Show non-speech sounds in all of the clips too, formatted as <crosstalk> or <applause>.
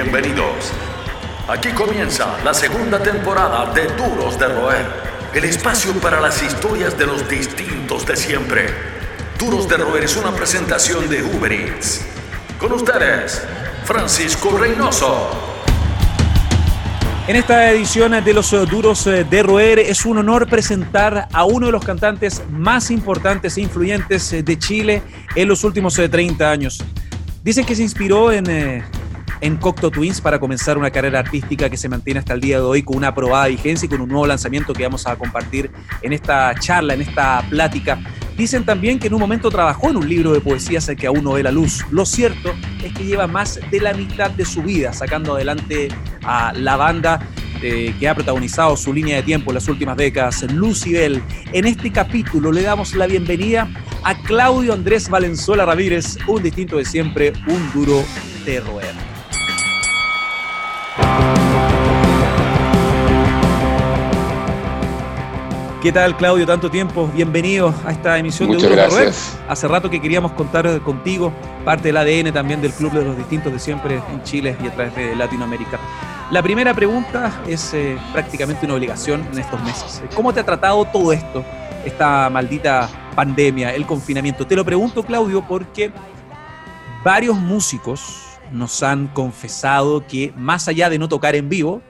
Bienvenidos. Aquí comienza la segunda temporada de Duros de Roer, el espacio para las historias de los distintos de siempre. Duros de Roer es una presentación de Uber Eats. Con ustedes, Francisco Reynoso. En esta edición de Los Duros de Roer es un honor presentar a uno de los cantantes más importantes e influyentes de Chile en los últimos 30 años. Dicen que se inspiró en, eh, en Cocteau Twins para comenzar una carrera artística que se mantiene hasta el día de hoy con una aprobada vigencia y con un nuevo lanzamiento que vamos a compartir en esta charla, en esta plática. Dicen también que en un momento trabajó en un libro de poesías que aún no ve la luz. Lo cierto es que lleva más de la mitad de su vida sacando adelante a la banda eh, que ha protagonizado su línea de tiempo en las últimas décadas, Lucibel. En este capítulo le damos la bienvenida a Claudio Andrés Valenzuela Ramírez, un distinto de siempre, un duro de roer. ¿Qué tal, Claudio? Tanto tiempo. Bienvenido a esta emisión Muchas de gracias. Hace rato que queríamos contar contigo, parte del ADN también del Club de los Distintos de Siempre en Chile y a través de Latinoamérica. La primera pregunta es eh, prácticamente una obligación en estos meses. ¿Cómo te ha tratado todo esto, esta maldita pandemia, el confinamiento? Te lo pregunto, Claudio, porque varios músicos nos han confesado que más allá de no tocar en vivo,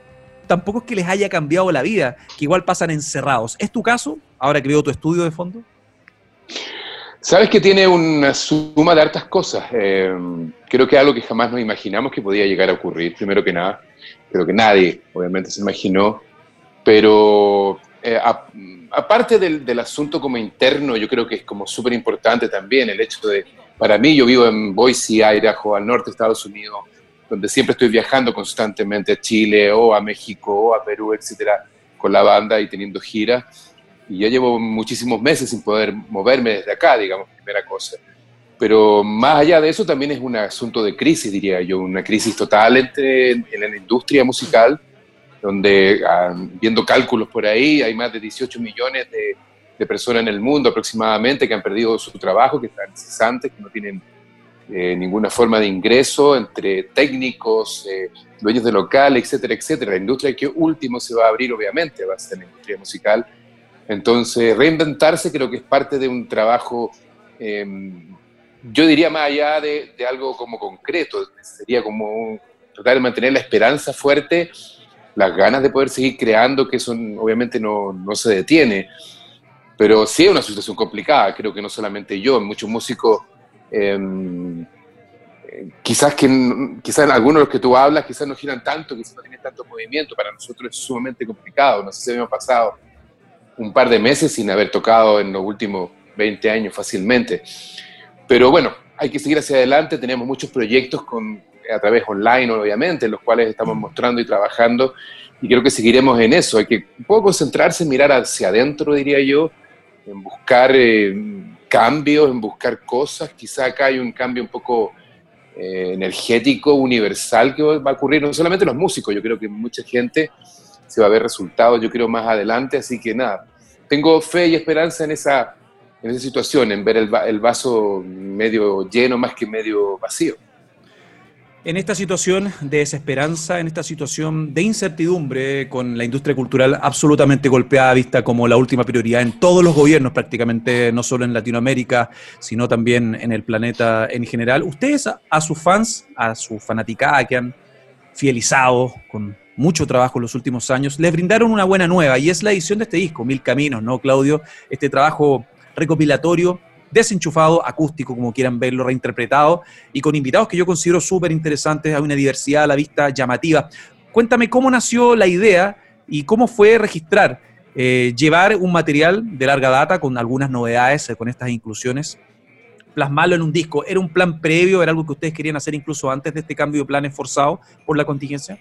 tampoco es que les haya cambiado la vida, que igual pasan encerrados. ¿Es tu caso, ahora que veo tu estudio de fondo? Sabes que tiene una suma de hartas cosas. Eh, creo que algo que jamás nos imaginamos que podía llegar a ocurrir, primero que nada. Creo que nadie, obviamente, se imaginó. Pero eh, aparte del, del, asunto como interno, yo creo que es como súper importante también el hecho de, para mí, yo vivo en Boise, Idaho, al norte de Estados Unidos, donde siempre estoy viajando constantemente a Chile o a México o a Perú, etcétera, con la banda y teniendo giras. Y ya llevo muchísimos meses sin poder moverme desde acá, digamos, primera cosa. Pero más allá de eso también es un asunto de crisis, diría yo, una crisis total entre, en la industria musical, donde, ah, viendo cálculos por ahí, hay más de 18 millones de, de, personas en el mundo aproximadamente que han perdido su trabajo, que están cesantes, que no tienen eh, ninguna forma de ingreso entre técnicos, eh, dueños de local, etcétera, etcétera. La industria que último se va a abrir, obviamente, va a ser la industria musical. Entonces, reinventarse creo que es parte de un trabajo, em, yo diría más allá de, de, algo como concreto, sería como un, tratar de mantener la esperanza fuerte, las ganas de poder seguir creando, que eso obviamente no, no se detiene. Pero sí es una situación complicada, creo que no solamente yo, muchos músicos eh, quizás que quizás algunos de los que tú hablas quizás no giran tanto, quizás no tienen tanto movimiento, para nosotros es sumamente complicado, no sé si habíamos pasado un par de meses sin haber tocado en los últimos 20 años fácilmente, pero bueno, hay que seguir hacia adelante, tenemos muchos proyectos con, a través online obviamente, en los cuales estamos mostrando y trabajando. Y creo que seguiremos en eso, hay que un poco concentrarse, mirar hacia adentro diría yo, en buscar... Eh, cambios, en buscar cosas. Quizá acá hay un cambio un poco eh, energético, universal, que va a ocurrir no solamente los músicos, yo creo que mucha gente se va a ver resultados, yo creo, más adelante. Así que nada, tengo fe y esperanza en esa, en esa situación, en ver el, el vaso medio lleno más que medio vacío. En esta situación de desesperanza, en esta situación de incertidumbre con la industria cultural absolutamente golpeada, vista como la última prioridad en todos los gobiernos prácticamente, no solo en Latinoamérica, sino también en el planeta en general, ustedes a, sus fans, a su fanaticada que han fidelizado con mucho trabajo en los últimos años, les brindaron una buena nueva y es la edición de este disco, Mil Caminos, ¿no, Claudio? Este trabajo recopilatorio desenchufado, acústico, como quieran verlo, reinterpretado, y con invitados que yo considero súper interesantes, hay una diversidad a la vista llamativa. Cuéntame cómo nació la idea y cómo fue registrar, eh, llevar un material de larga data con algunas novedades, eh, con estas inclusiones, plasmarlo en un disco. ¿Era un plan previo? ¿Era algo que ustedes querían hacer incluso antes de este cambio de planes forzado por la contingencia?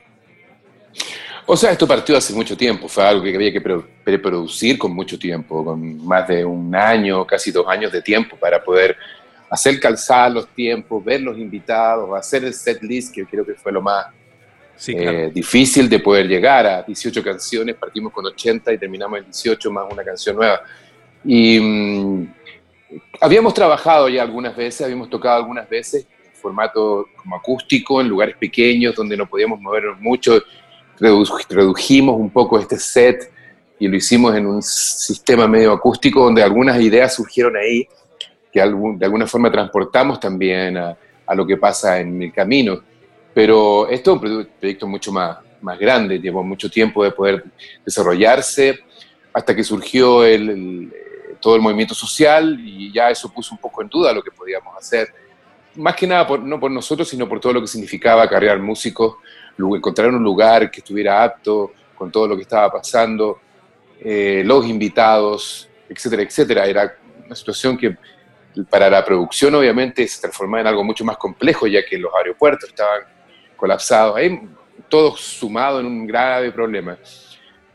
O sea, esto partió hace mucho tiempo, fue algo que había que preproducir con mucho tiempo, con más de un año, casi dos años de tiempo para poder hacer calzar los tiempos, ver los invitados, hacer el set list, que creo que fue lo más sí, claro. eh, difícil de poder llegar a 18 canciones, partimos con 80 y terminamos en 18 más una canción nueva. Y mmm, habíamos trabajado ya algunas veces, habíamos tocado algunas veces, formato como acústico, en lugares pequeños donde no podíamos movernos mucho. Redujimos un poco este set y lo hicimos en un sistema medio acústico donde algunas ideas surgieron ahí que de alguna forma transportamos también a, lo que pasa en el camino. Pero esto es un proyecto mucho más, más grande, llevó mucho tiempo de poder desarrollarse hasta que surgió el, todo el movimiento social y ya eso puso un poco en duda lo que podíamos hacer. Más que nada, no por nosotros, sino por todo lo que significaba cargar músicos, encontrar un lugar que estuviera apto con todo lo que estaba pasando, eh, los invitados, etcétera, etcétera. Era una situación que para la producción obviamente se transformaba en algo mucho más complejo, ya que los aeropuertos estaban colapsados, ahí todo sumado en un grave problema,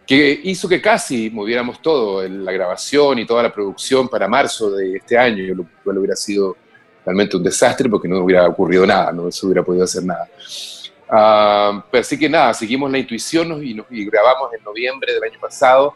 que hizo que casi moviéramos todo, la grabación y toda la producción para marzo de este año, lo hubiera sido realmente un desastre porque no hubiera ocurrido nada, no se hubiera podido hacer nada. Pero así que nada, seguimos la intuición y, grabamos en noviembre del año pasado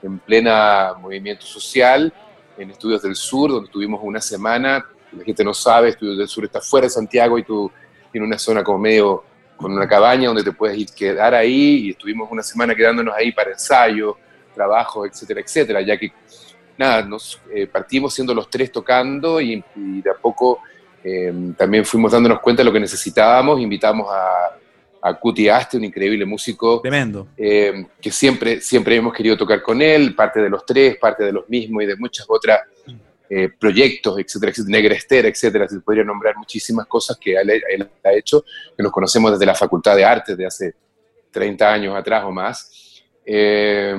en plena movimiento social en Estudios del Sur, donde tuvimos una semana. La gente no sabe, Estudios del Sur está fuera de Santiago y tú tienes una zona como medio con una cabaña donde te puedes ir quedar ahí y estuvimos una semana quedándonos ahí para ensayo, trabajo, etcétera, etcétera, ya que nada, nos eh, partimos siendo los tres tocando y, de a poco eh, también fuimos dándonos cuenta de lo que necesitábamos, invitamos a, a Cuti Aste, un increíble músico. Tremendo. Eh, que siempre, siempre hemos querido tocar con él, parte de los tres, parte de los mismos y de muchas otras eh, proyectos, etcétera, etcétera, Negrester, etcétera. Se podría nombrar muchísimas cosas que él, ha hecho, que nos conocemos desde la Facultad de Artes de hace 30 años atrás o más. Eh,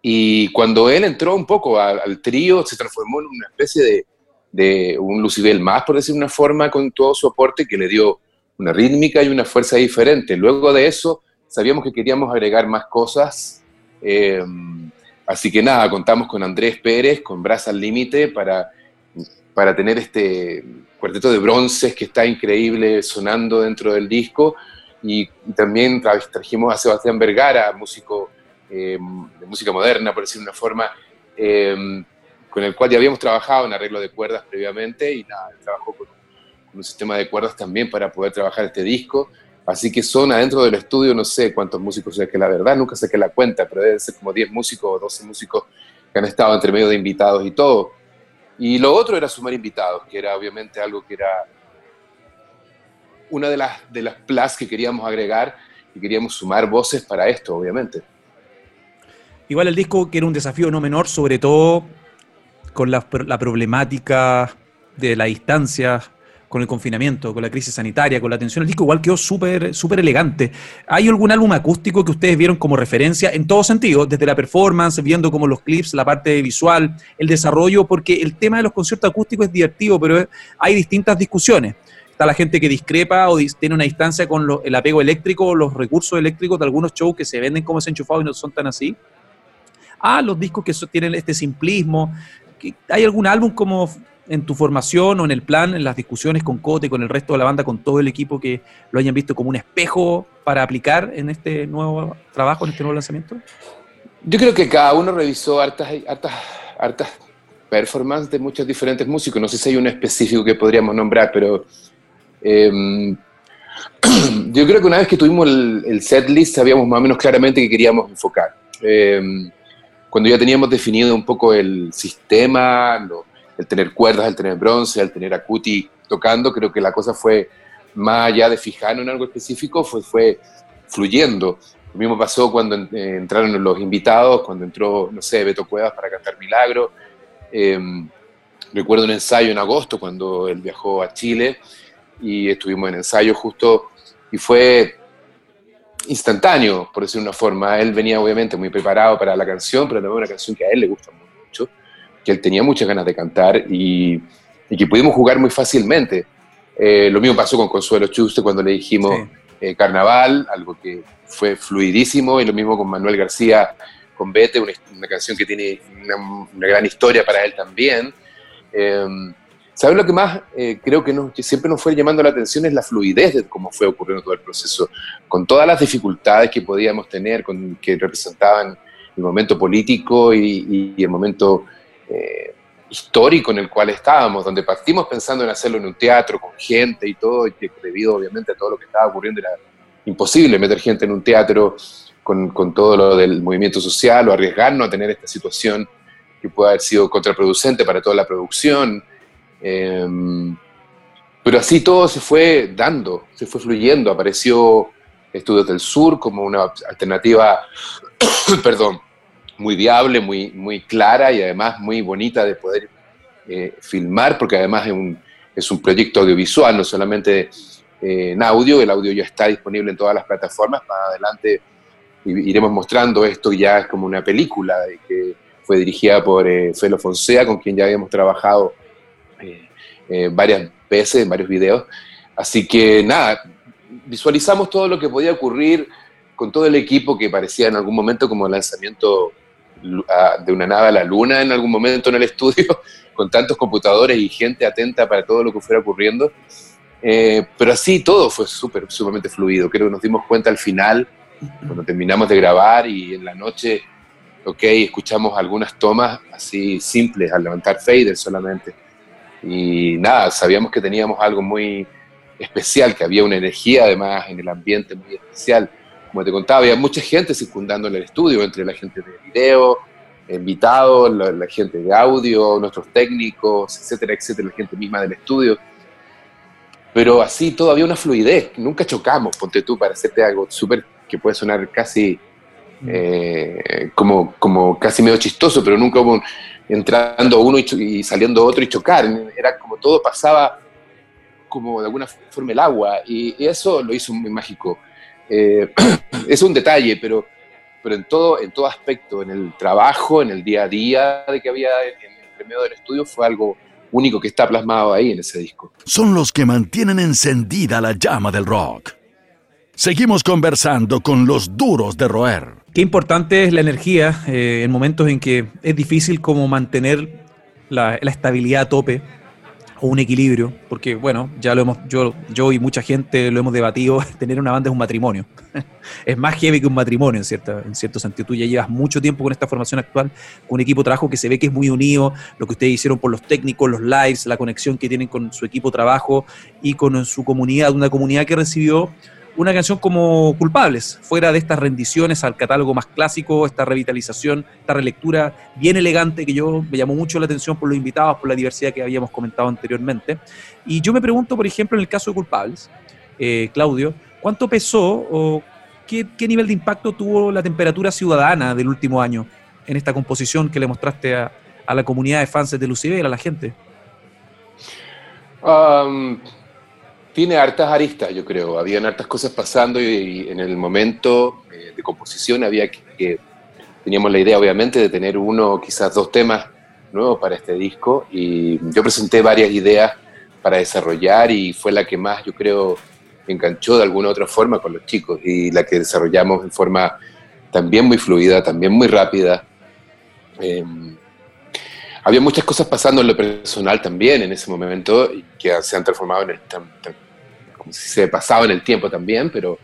y cuando él entró un poco al, trío, se transformó en una especie de, de un Lucibel más, por decir una forma, con todo su aporte que le dio una rítmica y una fuerza diferente. Luego de eso, sabíamos que queríamos agregar más cosas. Eh, así que nada, contamos con Andrés Pérez, con Brasa al Límite, para, para tener este cuarteto de bronces que está increíble sonando dentro del disco. Y, también trajimos a Sebastián Vergara, músico eh, de música moderna, por decir una forma, eh, con el cual ya habíamos trabajado en arreglo de cuerdas previamente y nada, trabajó con un sistema de cuerdas también para poder trabajar este disco. Así que son adentro del estudio, no sé cuántos músicos, o que la verdad nunca sé qué la cuenta, pero deben ser como 10 músicos o 12 músicos que han estado entre medio de invitados y todo. Y lo otro era sumar invitados, que era obviamente algo que era una de las, de las plus que queríamos agregar y queríamos sumar voces para esto, obviamente. Igual el disco que era un desafío no menor, sobre todo con la, la problemática de la distancia con el confinamiento, con la crisis sanitaria, con la atención al disco, igual quedó súper súper elegante. ¿Hay algún álbum acústico que ustedes vieron como referencia en todo sentido, desde la performance, viendo como los clips, la parte visual, el desarrollo? Porque el tema de los conciertos acústicos es divertido, pero hay distintas discusiones. Está la gente que discrepa o tiene una distancia con el apego eléctrico, los recursos eléctricos de algunos shows que se venden como desenchufados y no son tan así. Ah, los discos que tienen este simplismo. ¿Hay algún álbum como en tu formación o en el plan, en las discusiones con Cote, con el resto de la banda, con todo el equipo que lo hayan visto como un espejo para aplicar en este nuevo trabajo, en este nuevo lanzamiento? Yo creo que cada uno revisó hartas, hartas, hartas performances de muchos diferentes músicos. No sé si hay uno específico que podríamos nombrar, pero em, <clears throat> yo creo que una vez que tuvimos el, set list sabíamos más o menos claramente que queríamos enfocar. Em, cuando ya teníamos definido un poco el sistema, lo, el tener cuerdas, el tener bronce, el tener a Cuti tocando, creo que la cosa fue más allá de fijar en algo específico, fue, fue fluyendo. Lo mismo pasó cuando eh, entraron los invitados, cuando entró, no sé, Beto Cuevas para cantar Milagro. Em, recuerdo un ensayo en agosto cuando él viajó a Chile y estuvimos en ensayo justo y fue instantáneo, por decir una forma. Él venía obviamente muy preparado para la canción, pero también una canción que a él le gusta mucho que él tenía muchas ganas de cantar y, que pudimos jugar muy fácilmente. Eh, lo mismo pasó con Consuelo Chuste cuando le dijimos eh, Carnaval, algo que fue fluidísimo, y lo mismo con Manuel García con Vete, una, canción que tiene una, gran historia para él también. Eh, ¿Sabes lo que más creo que, que, siempre nos fue llamando la atención es la fluidez de cómo fue ocurriendo todo el proceso, con todas las dificultades que podíamos tener, con, que representaban el momento político y, y el momento eh, histórico en el cual estábamos, donde partimos pensando en hacerlo en un teatro con gente y todo, y debido obviamente a todo lo que estaba ocurriendo era imposible meter gente en un teatro con, con todo lo del movimiento social o arriesgarnos a tener esta situación que puede haber sido contraproducente para toda la producción. Em, pero así todo se fue dando, se fue fluyendo. Apareció Estudios del Sur como una alternativa, <coughs> perdón, muy viable, muy, muy clara y además muy bonita de poder eh, filmar, porque además es un, es un proyecto audiovisual, no solamente eh, en audio, el audio ya está disponible en todas las plataformas, más adelante iremos mostrando esto ya es como una película que fue dirigida por eh, Felo Fonseca, con quien ya habíamos trabajado varias veces en varios videos. Así que nada, visualizamos todo lo que podía ocurrir con todo el equipo que parecía en algún momento como el de una nave a la luna en algún momento en el <laughs> estudio, con tantos computadores y gente atenta para todo lo que fuera ocurriendo. Eh, pero así todo fue súper, sumamente fluido. Creo que nos dimos cuenta al final, cuando terminamos de grabar y en la noche, ok, escuchamos algunas tomas así simples, al levantar fader solamente. Y nada, sabíamos que teníamos algo muy especial, que había una energía además en el ambiente muy especial como te contaba, había mucha gente circundando en el estudio, entre la gente de video, invitados, la, gente de audio, nuestros técnicos, etcétera, etcétera, la gente misma del estudio. Pero así todavía una fluidez, nunca chocamos, ponte tú, para hacerte algo súper que puede sonar casi mm. eh, como, como casi medio chistoso, pero nunca hubo entrando uno y, saliendo otro y chocar. Era como todo pasaba como de alguna forma el agua, y eso lo hizo muy mágico. Eh, <clears throat> es un detalle, pero, pero en, todo, en todo aspecto, en el trabajo, en el día a día de que había en el medio del estudio, fue algo único que está plasmado ahí en ese disco. Son los que mantienen encendida la llama del rock. Seguimos conversando con los duros de roer. Qué importante es la energía eh, en momentos en que es difícil como mantener la, la estabilidad a tope o un equilibrio, porque bueno, ya lo hemos, yo, yo y mucha gente lo hemos debatido, <laughs> tener una banda es un matrimonio. <laughs> es más heavy que un matrimonio en, cierta, en cierto sentido. Tú ya llevas mucho tiempo con esta formación actual, con un equipo de trabajo que se ve que es muy unido, lo que ustedes hicieron por los técnicos, los lives, la conexión que tienen con su equipo de trabajo y con su comunidad, una comunidad que recibió una canción como Culpables, fuera de estas rendiciones al catálogo más clásico, esta revitalización, esta relectura bien elegante que yo me llamó mucho la atención por los invitados, por la diversidad que habíamos comentado anteriormente. Y yo me pregunto, por ejemplo, en el caso de Culpables, eh, Claudio, ¿cuánto pesó o qué, nivel de impacto tuvo la temperatura ciudadana del último año en esta composición que le mostraste a, la comunidad de fans de Lucibel, a la gente? Um, tiene hartas aristas, yo creo. Habían hartas cosas pasando y, en el momento eh, de composición había que, teníamos la idea, obviamente, de tener uno, quizás dos temas nuevos para este disco. Y yo presenté varias ideas para desarrollar y fue la que más, yo creo, enganchó de alguna otra forma con los chicos y la que desarrollamos en forma también muy fluida, también muy rápida. Em, había muchas cosas pasando en lo personal también en ese momento que se han transformado en el, se pasaba en el tiempo también, pero,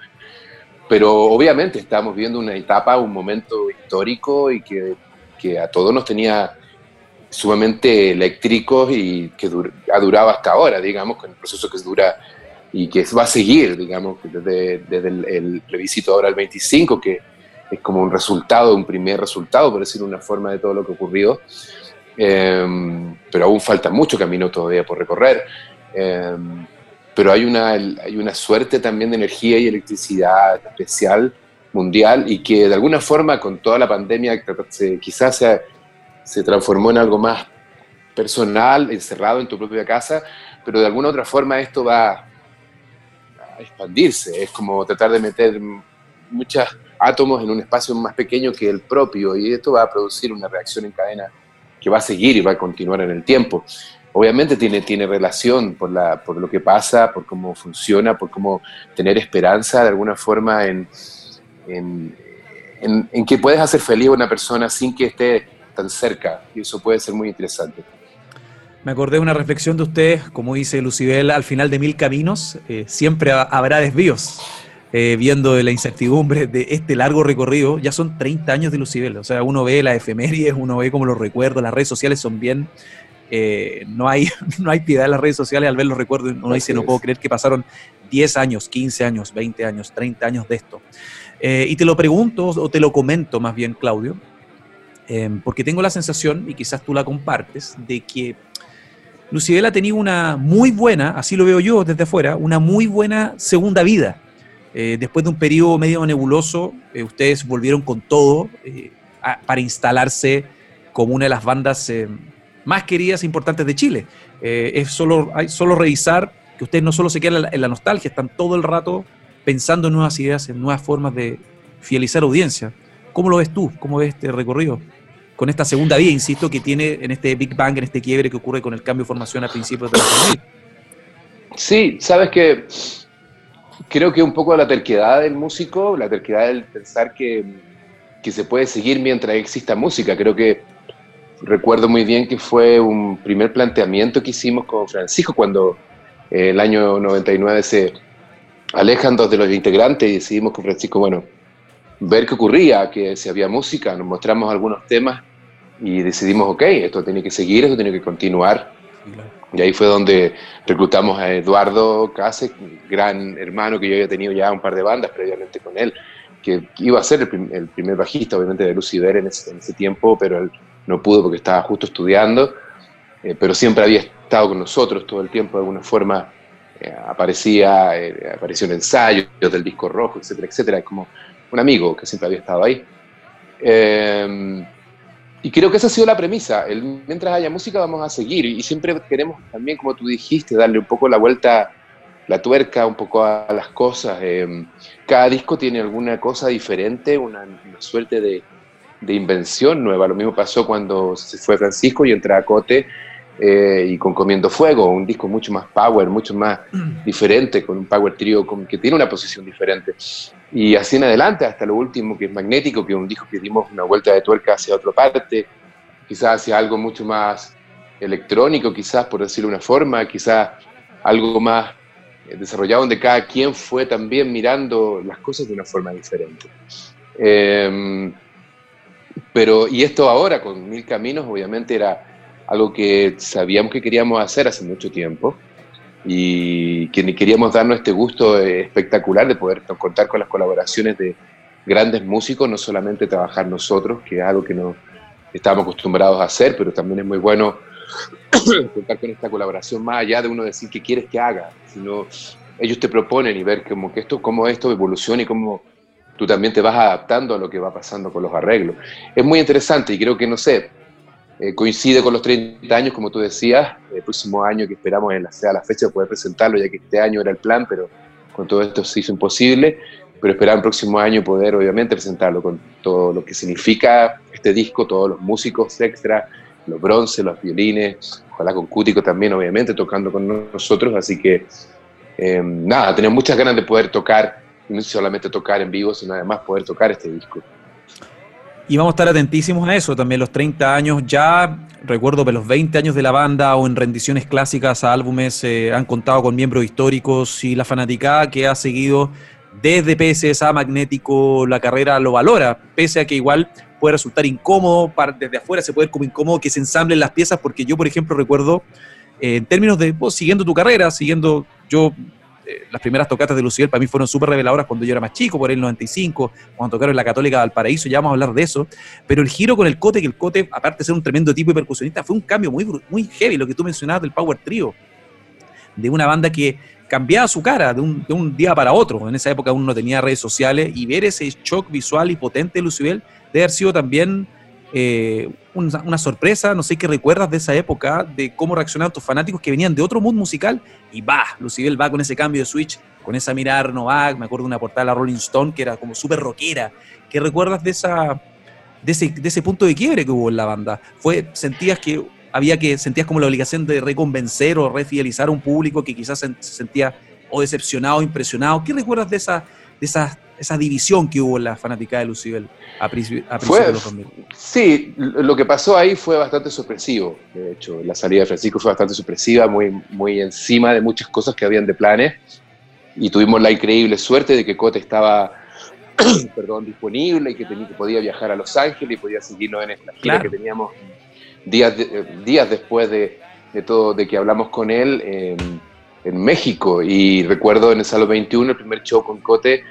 pero obviamente estábamos viendo una etapa, un momento histórico y que, que a todos nos tenía sumamente eléctricos y que ha durado hasta ahora, digamos, con el proceso que dura y que va a seguir, digamos, desde, desde el, el, plebiscito ahora al 25, que es como un resultado, un primer resultado, por decir una forma de todo lo que ocurrió. Eh, pero aún falta mucho camino todavía por recorrer. Eh, pero hay una, hay una suerte también de energía y electricidad especial mundial y que de alguna forma con toda la pandemia quizás se, se transformó en algo más personal, encerrado en tu propia casa, pero de alguna otra forma esto va a expandirse, es como tratar de meter muchos átomos en un espacio más pequeño que el propio y esto va a producir una reacción en cadena que va a seguir y va a continuar en el tiempo obviamente tiene, tiene relación por, la, por lo que pasa, por cómo funciona, por cómo tener esperanza de alguna forma en, en, en, que puedes hacer feliz a una persona sin que esté tan cerca. Y eso puede ser muy interesante. Me acordé de una reflexión de usted, como dice Lucibel, al final de mil caminos eh, siempre habrá desvíos. Eh, viendo la incertidumbre de este largo recorrido, ya son 30 años de Lucibel, o sea, uno ve las efemérides, uno ve cómo los recuerdos, las redes sociales son bien eh, no, hay, <laughs> no hay piedad en las redes sociales al ver los recuerdos. Uno dice, no puedo creer que pasaron 10 años, 15 años, 20 años, 30 años de esto. Eh, y te lo pregunto, o te lo comento más bien, Claudio, em, porque tengo la sensación, y quizás tú la compartes, de que Lucibel ha tenido una muy buena, así lo veo yo desde afuera, una muy buena segunda vida. Eh, después de un periodo medio nebuloso, ustedes volvieron con todo para instalarse como una de las bandas más queridas e importantes de Chile. Eh, es solo, solo revisar que ustedes no solo se quedan en la, nostalgia, están todo el rato pensando en nuevas ideas, en nuevas formas de fidelizar audiencia. ¿Cómo lo ves tú? ¿Cómo ves este recorrido? Con esta segunda vía, insisto, que tiene en este Big Bang, en este quiebre que ocurre con el cambio de formación a principios de pandemia. Sí, sabes que creo que un poco la terquedad del músico, la terquedad del pensar que, que se puede seguir mientras exista música. Creo que recuerdo muy bien que fue un primer planteamiento que hicimos con Francisco cuando eh, el año 99 se alejan dos de los integrantes y decidimos con Francisco, bueno, ver qué ocurría, que si había música, nos mostramos algunos temas y decidimos, ok, esto tiene que seguir, esto tiene que continuar. Y ahí fue donde reclutamos a Eduardo Case, gran hermano que yo había tenido ya un par de bandas previamente con él, que iba a ser el, primer bajista, obviamente, de Lucifer en ese, en ese tiempo, pero él no pudo porque estaba justo estudiando, eh, pero siempre había estado con nosotros todo el tiempo, de alguna forma eh, aparecía, eh, apareció en ensayos del disco rojo, etcétera, etcétera, como un amigo que siempre había estado ahí. y creo que esa ha sido la premisa, el, mientras haya música vamos a seguir y siempre queremos también, como tú dijiste, darle un poco la vuelta la tuerca un poco a las cosas. cada disco tiene alguna cosa diferente, una suerte de, de invención nueva. Lo mismo pasó cuando se fue Francisco y entra a Cote eh, y con Comiendo Fuego, un disco mucho más power, mucho más diferente, con un power trio que tiene una posición diferente. Y así en adelante, hasta lo último, que es magnético, que es un disco que dimos una vuelta de tuerca hacia otra parte, quizás hacia algo mucho más electrónico, quizás por decirlo de una forma, quizás algo más eh, desarrollado donde cada quien fue también mirando las cosas de una forma diferente. Eh, pero, y esto ahora con Mil Caminos, obviamente era algo que sabíamos que queríamos hacer hace mucho tiempo y que queríamos darnos este gusto espectacular de poder contar con las colaboraciones de grandes músicos, no solamente trabajar nosotros, que es algo que no estábamos acostumbrados a hacer, pero también es muy bueno <clears throat> contar con esta colaboración más allá de uno decir qué quieres que haga, sino ellos te proponen y ver cómo, que esto, cómo esto evoluciona y cómo tú también te vas adaptando a lo que va pasando con los arreglos. Es muy interesante y creo que, no sé, eh, coincide con los 30 años, como tú decías, el próximo año que esperamos en la, sea la fecha de poder presentarlo, ya que este año era el plan, pero con todo esto se hizo imposible, pero esperar el próximo año poder obviamente presentarlo con todo lo que significa este disco, todos los músicos extra, los bronces, los violines, ojalá con Cútico también obviamente tocando con nosotros, así que eh, nada, tenemos muchas ganas de poder tocar no solamente tocar en vivo, sino además poder tocar este disco. Y vamos a estar atentísimos a eso, también los 30 años, ya recuerdo que los 20 años de la banda o en rendiciones clásicas a álbumes eh, han contado con miembros históricos y la fanaticada que ha seguido desde PSA Magnético la carrera lo valora, pese a que igual puede resultar incómodo, desde afuera se puede ver como incómodo que se ensamblen las piezas, porque yo, por ejemplo, recuerdo, eh, en términos de, siguiendo tu carrera, siguiendo, yo eh, las primeras tocatas de Lucifer para mí fueron súper reveladoras cuando yo era más chico, por el 95, cuando tocaron la Católica del Paraíso, ya vamos a hablar de eso. Pero el giro con el Cote, que el Cote, aparte de ser un tremendo tipo de percusionista, fue un cambio muy, muy heavy, lo que tú mencionabas del Power Trio, de una banda que cambiaba su cara de un, día para otro. En esa época uno no tenía redes sociales y ver ese shock visual y potente de Lucibel debe haber sido también eh, una, sorpresa, no sé qué recuerdas de esa época, de cómo reaccionaban tus fanáticos que venían de otro mundo musical y va, Lucibel va con ese cambio de switch, con esa mirada renovada, me acuerdo de una portada de la Rolling Stone que era como súper rockera, ¿qué recuerdas de, esa, de, ese, de ese punto de quiebre que hubo en la banda? Fue, ¿Sentías que había que, sentías como la obligación de reconvencer o refidelizar a un público que quizás se sentía o decepcionado, impresionado? ¿Qué recuerdas de esa, de esas esa división que hubo en la fanática de Lucibel a, principios de los 2000. Sí, lo que pasó ahí fue bastante sorpresivo, de hecho, la salida de Francisco fue bastante sorpresiva, muy, muy encima de muchas cosas que habían de planes, y tuvimos la increíble suerte de que Cote estaba <clears throat> perdón, disponible y que, tenía, que podía viajar a Los Ángeles y podía seguirnos en esta gira que teníamos días, días después de, de todo, de que hablamos con él en, México. Y recuerdo en el Salón 21, el primer show con Cote,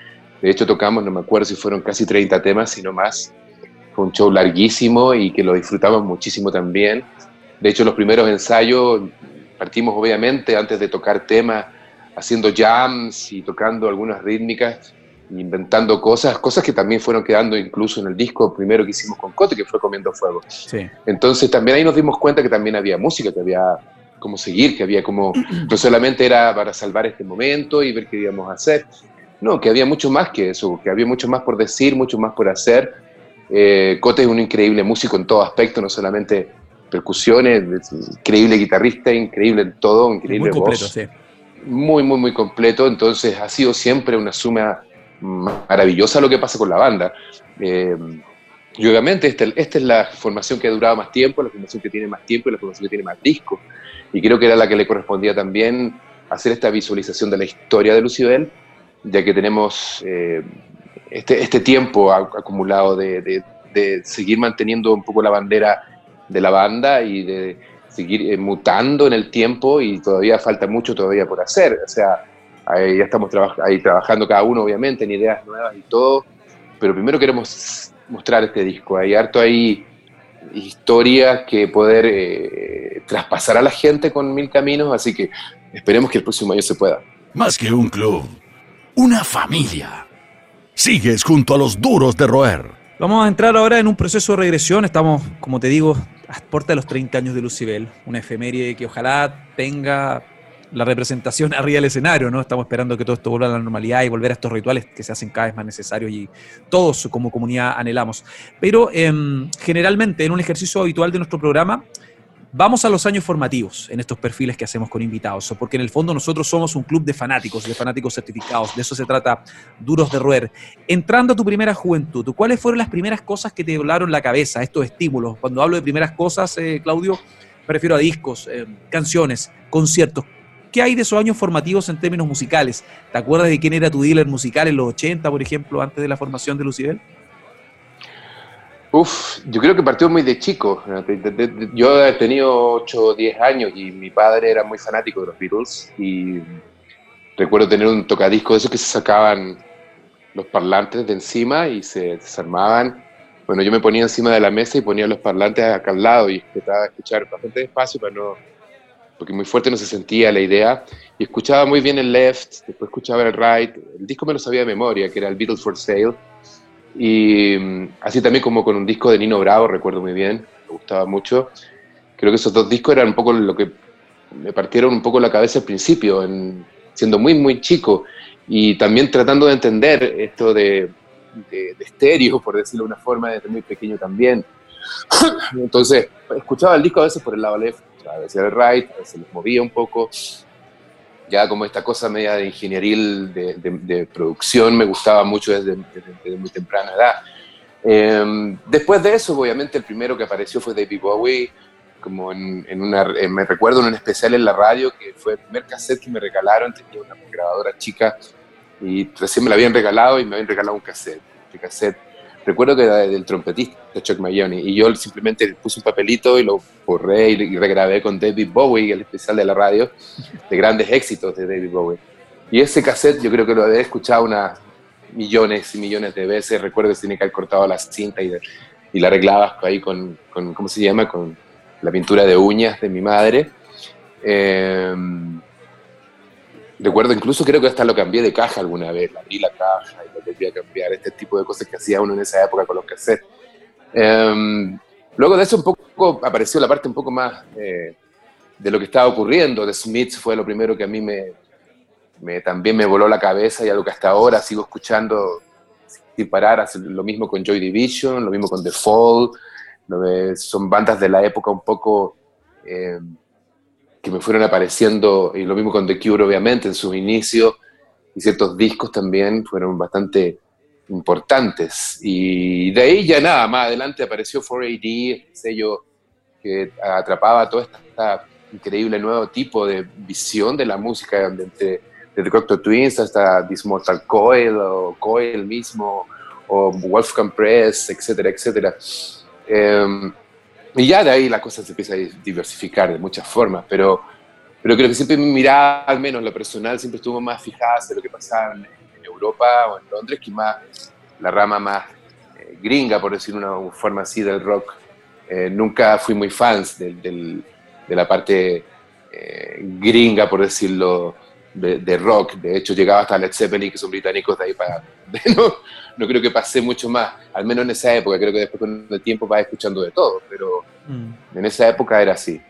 de hecho tocamos, no me acuerdo si fueron casi 30 temas, sino más. Fue un show larguísimo y que lo disfrutamos muchísimo también. De hecho, los primeros ensayos partimos obviamente antes de tocar temas, haciendo jams y tocando algunas rítmicas inventando cosas, cosas que también fueron quedando incluso en el disco primero que hicimos con Cote, que fue Comiendo Fuego. Entonces también ahí nos dimos cuenta que también había música, que había como seguir, que había como, <clears throat> no solamente era para salvar este momento y ver qué íbamos a hacer, no, que había mucho más que eso, que había mucho más por decir, mucho más por hacer. Eh, Cote es un increíble músico en todo aspecto, no solamente percusiones, increíble guitarrista, increíble en todo, increíble muy completo, Sí. Muy, muy, muy completo. Entonces ha sido siempre una suma maravillosa lo que pasa con la banda. Eh, y obviamente esta, esta, es la formación que ha durado más tiempo, la formación que tiene más tiempo y la formación que tiene más discos. Y creo que era la que le correspondía también hacer esta visualización de la historia de Lucibel, ya que tenemos eh, este, este, tiempo acumulado de, de, seguir manteniendo un poco la bandera de la banda y de seguir eh, mutando en el tiempo y todavía falta mucho todavía por hacer. O sea, ya estamos ahí trabajando cada uno, obviamente, en ideas nuevas y todo. Pero primero queremos mostrar este disco. Hay harto ahí historias que poder eh, traspasar a la gente con mil caminos, así que esperemos que el próximo año se pueda. Más que un club, una familia. Sigues junto a los duros de roer. Vamos a entrar ahora en un proceso de regresión. Estamos, como te digo, a puerta de los 30 años de Lucibel, una efeméride que ojalá tenga la representación <laughs> arriba del escenario, ¿no? Estamos esperando que todo esto vuelva a la normalidad y volver a estos rituales que se hacen cada vez más necesarios y todos como comunidad anhelamos. Pero em, generalmente en un ejercicio habitual de nuestro programa, vamos a los años formativos en estos perfiles que hacemos con invitados, porque en el fondo nosotros somos un club de fanáticos, de fanáticos certificados, de eso se trata Duros de Roer. Entrando a tu primera juventud, ¿cuáles fueron las primeras cosas que te volaron la cabeza, estos estímulos? Cuando hablo de primeras cosas, eh, Claudio, me refiero a discos, eh, canciones, conciertos. ¿Qué hay de esos años formativos en términos musicales? ¿Te acuerdas de quién era tu dealer musical en los 80, por ejemplo, antes de la formación de Lucibel? Uf, yo creo que partió muy de chico. Yo he tenido 8 o 10 años y mi padre era muy fanático de los Beatles y recuerdo tener un tocadisco de esos que se sacaban los parlantes de encima y se desarmaban. Bueno, yo me ponía encima de la mesa y ponía los parlantes acá al lado y trataba de escuchar bastante despacio para no porque muy fuerte no se sentía la idea, y escuchaba muy bien el left, después escuchaba el right, el disco me lo sabía de memoria, que era el Beatles for Sale, y mm, así también como con un disco de Nino Bravo, recuerdo muy bien, me gustaba mucho. Creo que esos dos discos eran un poco lo que me partieron un poco la cabeza al principio, en, siendo muy, muy chico, y también tratando de entender esto de, de, de estéreo, por decirlo de una forma, desde muy pequeño también. <coughs> Entonces, escuchaba el disco a veces por el lado left, a veces el right, a veces los movía un poco. Ya como esta cosa media de ingenieril, de, producción, me gustaba mucho desde, muy temprana edad. Em, después de eso, obviamente, el primero que apareció fue David Bowie, como en, una, me recuerdo en un especial en la radio, que fue el primer cassette que me regalaron, tenía una grabadora chica, y recién me la habían regalado y me habían regalado un cassette. El cassette recuerdo que era del trompetista Chuck Mayoni y yo simplemente puse un papelito y lo borré y, regrabé con David Bowie, el especial de la radio, de grandes éxitos de David Bowie. Y ese cassette yo creo que lo había escuchado unas millones y millones de veces. Recuerdo que tenía que haber cortado la cinta y, y la arreglabas ahí con, con, ¿cómo se llama? Con la pintura de uñas de mi madre. Eh, Recuerdo incluso, creo que hasta lo cambié de caja alguna vez, abrí la caja y lo volví a cambiar, este tipo de cosas que hacía uno en esa época con los cassettes. Em, luego de eso un poco apareció la parte un poco más eh, de lo que estaba ocurriendo. The Smiths fue lo primero que a mí me, también me voló la cabeza y algo que hasta ahora sigo escuchando sin parar. Lo mismo con Joy Division, lo mismo con The Fall. son bandas de la época un poco... Eh, que me fueron apareciendo, y lo mismo con The Cure, obviamente, en sus inicios, y ciertos discos también fueron bastante importantes. Y de ahí ya nada, más adelante apareció 4AD, el sello que atrapaba todo este increíble nuevo tipo de visión de la música, desde, The Cocteau Twins hasta This Mortal Coil, o Coil mismo, o Wolfgang Press, etcétera, etcétera. Em, y ya de ahí la cosa se empieza a diversificar de muchas formas, pero, pero creo que siempre mi mirada, al menos lo personal, siempre estuvo más fijada en lo que pasaba en, Europa o en Londres, que más la rama más eh, gringa, por decir una forma así, del rock. Eh, nunca fui muy fans de la parte eh, gringa, por decirlo, de, rock. De hecho, llegaba hasta Led Zeppelin, que son británicos de ahí para... <laughs> No, no creo que pasé mucho más, al menos en esa época. Creo que después con el tiempo vas escuchando de todo, pero mm. en esa época era así.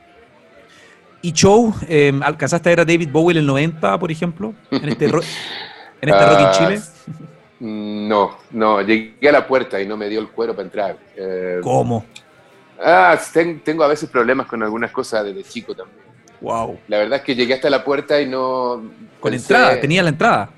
¿Y show? Eh, ¿Alcanzaste a ver a David Bowie en el 90, por ejemplo? ¿En este, en este rock en ah, Chile? No, no, llegué a la puerta y no me dio el cuero para entrar. Eh, ¿Cómo? Ah, tengo a veces problemas con algunas cosas desde chico también. Wow. La verdad es que llegué hasta la puerta y no. ¿Con entrada? ¿Tenía la entrada?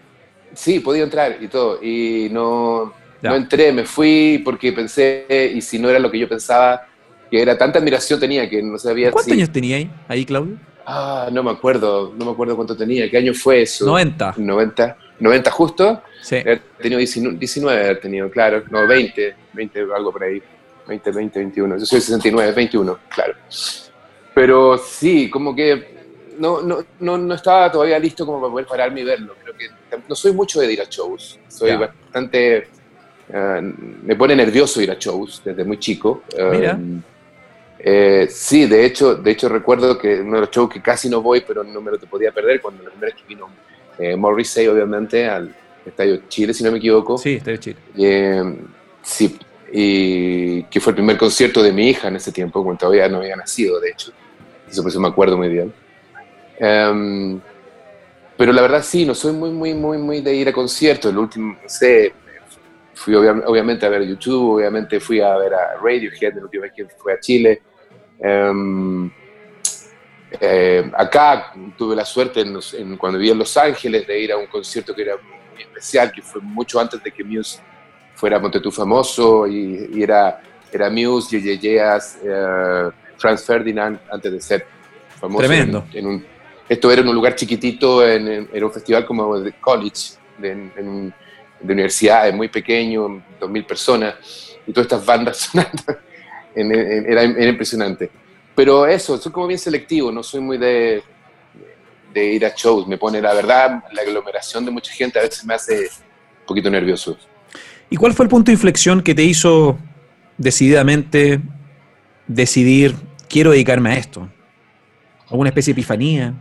Sí, podía entrar y todo. Y no, no entré, me fui porque pensé, y si no era lo que yo pensaba, que era tanta admiración tenía que no sabía ¿Cuántos años tenía ahí, ahí, Claudio? Ah, no me acuerdo, no me acuerdo cuánto tenía. ¿Qué año fue eso? 90. 90. ¿90 justo? Sí. He tenido 19, 19 he tenido, claro. No, 20, 20, algo por ahí. 20, 20, 21. Yo soy 69, 21, claro. Pero sí, como que no, no, no, no, estaba todavía listo como para poder pararme y verlo. Que no soy mucho de ir a shows. Soy bastante... Uh, me pone nervioso ir a shows desde muy chico. Mira. Eh, sí, de hecho, de hecho recuerdo que uno de los shows que casi no voy, pero no me lo te podía perder, cuando la primera vez que vino eh, Morrissey, obviamente, al Estadio Chile, si no me equivoco. Sí, Estadio Chile. Eh, sí, y que fue el primer concierto de mi hija en ese tiempo, cuando todavía no había nacido, de hecho. Eso por eso me acuerdo muy bien. Em, pero la verdad sí, no soy muy, muy, muy, muy de ir a conciertos. El último, no sé, fui obviamente a ver YouTube, obviamente fui a ver a Radiohead la última vez que fui a Chile. Em, eh, acá tuve la suerte en, cuando viví en Los Ángeles de ir a un concierto que era muy especial, que fue mucho antes de que Muse fuera Montetú famoso y, era, era Muse, J.J. Jazz, uh, Franz Ferdinand antes de ser famoso. Tremendo. En, un, esto era en un lugar chiquitito, en, un festival como de college, de, de universidades, muy pequeño, 2.000 personas, y todas estas bandas <laughs> sonando. era, era, impresionante. Pero eso, soy como bien selectivo, no soy muy de, de ir a shows. Me pone, la verdad, la aglomeración de mucha gente a veces me hace un poquito nervioso. ¿Y cuál fue el punto de inflexión que te hizo decididamente decidir, quiero dedicarme a esto? ¿Alguna especie de epifanía?